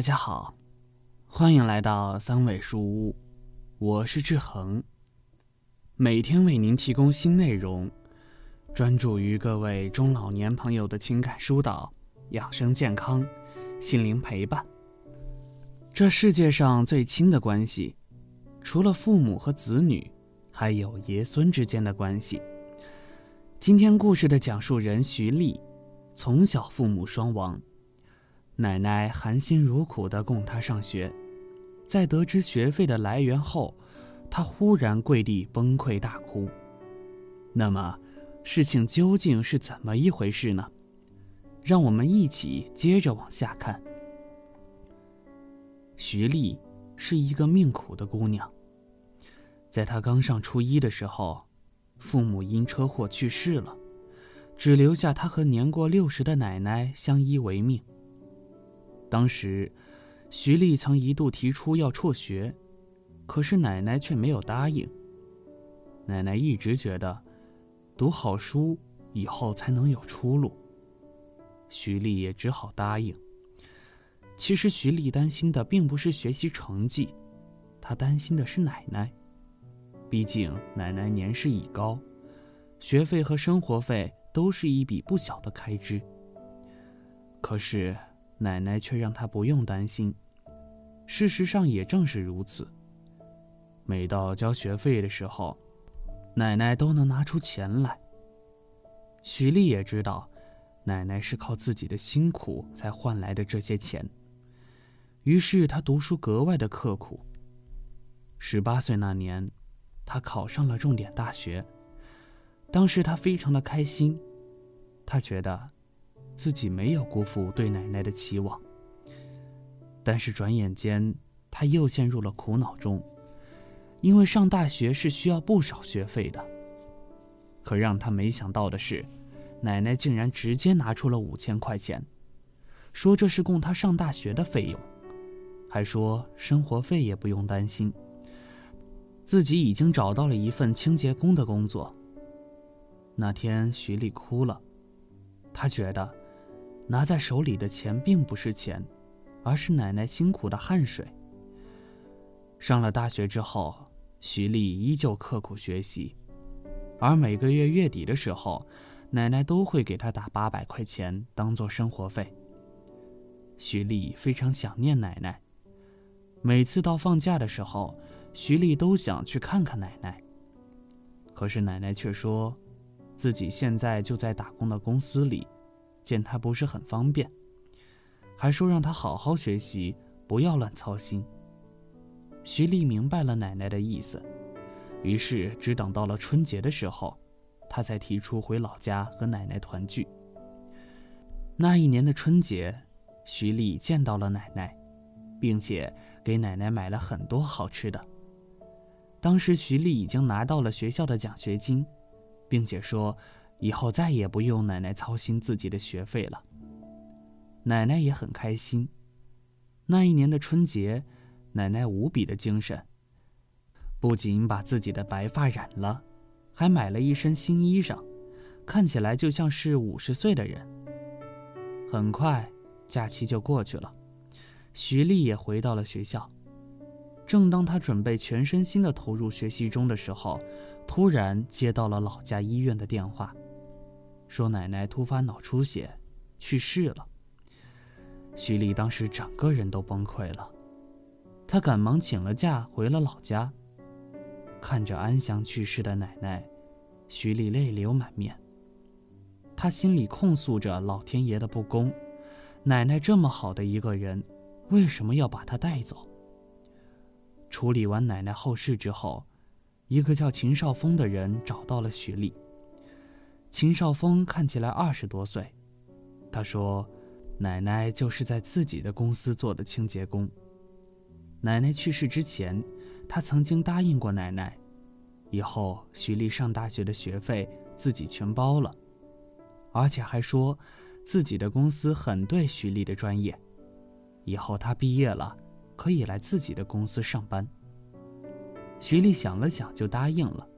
大家好，欢迎来到三味书屋，我是志恒。每天为您提供新内容，专注于各位中老年朋友的情感疏导、养生健康、心灵陪伴。这世界上最亲的关系，除了父母和子女，还有爷孙之间的关系。今天故事的讲述人徐丽，从小父母双亡。奶奶含辛茹苦地供他上学，在得知学费的来源后，他忽然跪地崩溃大哭。那么，事情究竟是怎么一回事呢？让我们一起接着往下看。徐丽是一个命苦的姑娘。在她刚上初一的时候，父母因车祸去世了，只留下她和年过六十的奶奶相依为命。当时，徐丽曾一度提出要辍学，可是奶奶却没有答应。奶奶一直觉得，读好书以后才能有出路。徐丽也只好答应。其实徐丽担心的并不是学习成绩，她担心的是奶奶。毕竟奶奶年事已高，学费和生活费都是一笔不小的开支。可是。奶奶却让他不用担心，事实上也正是如此。每到交学费的时候，奶奶都能拿出钱来。许丽也知道，奶奶是靠自己的辛苦才换来的这些钱，于是她读书格外的刻苦。十八岁那年，她考上了重点大学，当时她非常的开心，她觉得。自己没有辜负对奶奶的期望，但是转眼间，他又陷入了苦恼中，因为上大学是需要不少学费的。可让他没想到的是，奶奶竟然直接拿出了五千块钱，说这是供他上大学的费用，还说生活费也不用担心，自己已经找到了一份清洁工的工作。那天，徐丽哭了，她觉得。拿在手里的钱并不是钱，而是奶奶辛苦的汗水。上了大学之后，徐丽依旧刻苦学习，而每个月月底的时候，奶奶都会给她打八百块钱当做生活费。徐丽非常想念奶奶，每次到放假的时候，徐丽都想去看看奶奶。可是奶奶却说，自己现在就在打工的公司里。见他不是很方便，还说让他好好学习，不要乱操心。徐丽明白了奶奶的意思，于是只等到了春节的时候，他才提出回老家和奶奶团聚。那一年的春节，徐丽见到了奶奶，并且给奶奶买了很多好吃的。当时徐丽已经拿到了学校的奖学金，并且说。以后再也不用奶奶操心自己的学费了。奶奶也很开心。那一年的春节，奶奶无比的精神，不仅把自己的白发染了，还买了一身新衣裳，看起来就像是五十岁的人。很快，假期就过去了，徐丽也回到了学校。正当她准备全身心的投入学习中的时候，突然接到了老家医院的电话。说奶奶突发脑出血，去世了。徐丽当时整个人都崩溃了，她赶忙请了假回了老家。看着安详去世的奶奶，徐丽泪流满面。她心里控诉着老天爷的不公：奶奶这么好的一个人，为什么要把她带走？处理完奶奶后事之后，一个叫秦少峰的人找到了徐丽。秦少峰看起来二十多岁，他说：“奶奶就是在自己的公司做的清洁工。奶奶去世之前，他曾经答应过奶奶，以后徐丽上大学的学费自己全包了，而且还说，自己的公司很对徐丽的专业，以后她毕业了可以来自己的公司上班。”徐丽想了想，就答应了。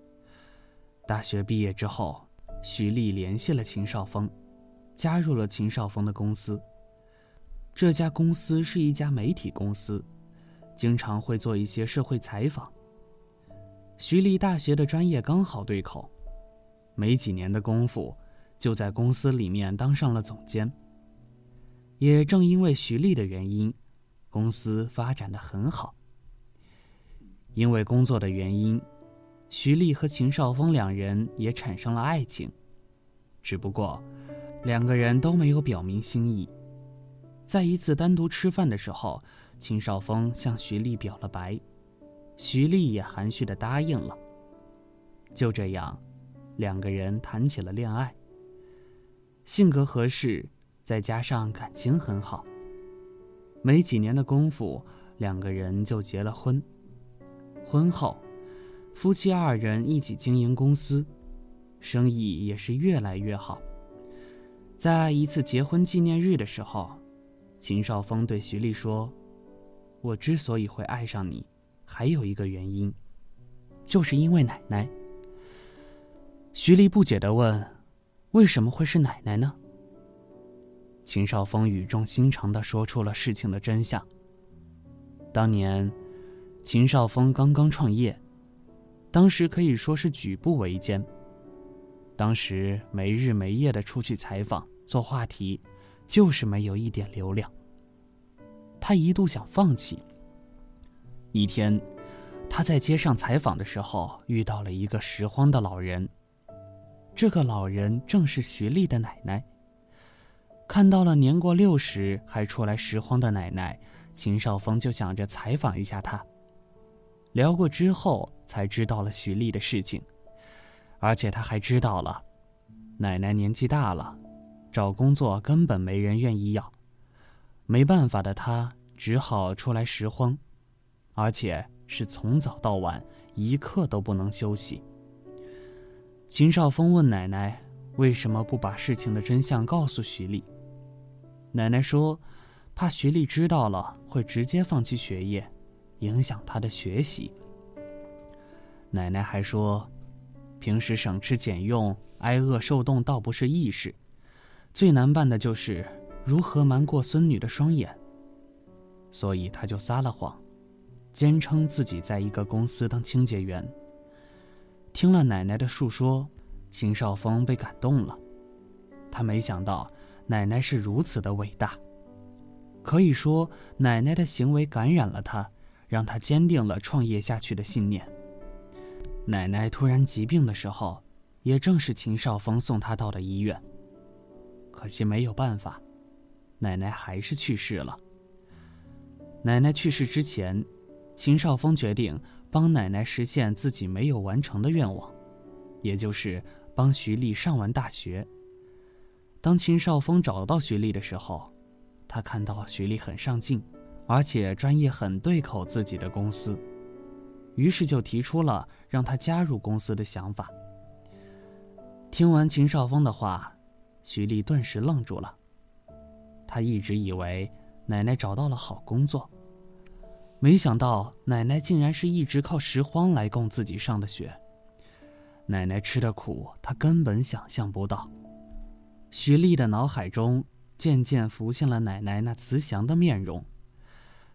大学毕业之后。徐丽联系了秦少峰，加入了秦少峰的公司。这家公司是一家媒体公司，经常会做一些社会采访。徐丽大学的专业刚好对口，没几年的功夫，就在公司里面当上了总监。也正因为徐丽的原因，公司发展的很好。因为工作的原因，徐丽和秦少峰两人也产生了爱情，只不过，两个人都没有表明心意。在一次单独吃饭的时候，秦少峰向徐丽表了白，徐丽也含蓄的答应了。就这样，两个人谈起了恋爱。性格合适，再加上感情很好，没几年的功夫，两个人就结了婚。婚后，夫妻二人一起经营公司，生意也是越来越好。在一次结婚纪念日的时候，秦少峰对徐丽说：“我之所以会爱上你，还有一个原因，就是因为奶奶。”徐丽不解地问：“为什么会是奶奶呢？”秦少峰语重心长地说出了事情的真相。当年。秦少峰刚刚创业，当时可以说是举步维艰。当时没日没夜的出去采访做话题，就是没有一点流量。他一度想放弃。一天，他在街上采访的时候遇到了一个拾荒的老人。这个老人正是徐丽的奶奶。看到了年过六十还出来拾荒的奶奶，秦少峰就想着采访一下她。聊过之后，才知道了徐丽的事情，而且他还知道了，奶奶年纪大了，找工作根本没人愿意要，没办法的他只好出来拾荒，而且是从早到晚一刻都不能休息。秦少峰问奶奶为什么不把事情的真相告诉徐丽，奶奶说，怕徐丽知道了会直接放弃学业。影响他的学习。奶奶还说，平时省吃俭用、挨饿受冻倒不是易事，最难办的就是如何瞒过孙女的双眼。所以他就撒了谎，坚称自己在一个公司当清洁员。听了奶奶的述说，秦少峰被感动了。他没想到奶奶是如此的伟大，可以说奶奶的行为感染了他。让他坚定了创业下去的信念。奶奶突然疾病的时候，也正是秦少峰送她到的医院。可惜没有办法，奶奶还是去世了。奶奶去世之前，秦少峰决定帮奶奶实现自己没有完成的愿望，也就是帮徐丽上完大学。当秦少峰找到徐丽的时候，他看到徐丽很上进。而且专业很对口自己的公司，于是就提出了让他加入公司的想法。听完秦少峰的话，徐丽顿时愣住了。她一直以为奶奶找到了好工作，没想到奶奶竟然是一直靠拾荒来供自己上的学。奶奶吃的苦，她根本想象不到。徐丽的脑海中渐渐浮现了奶奶那慈祥的面容。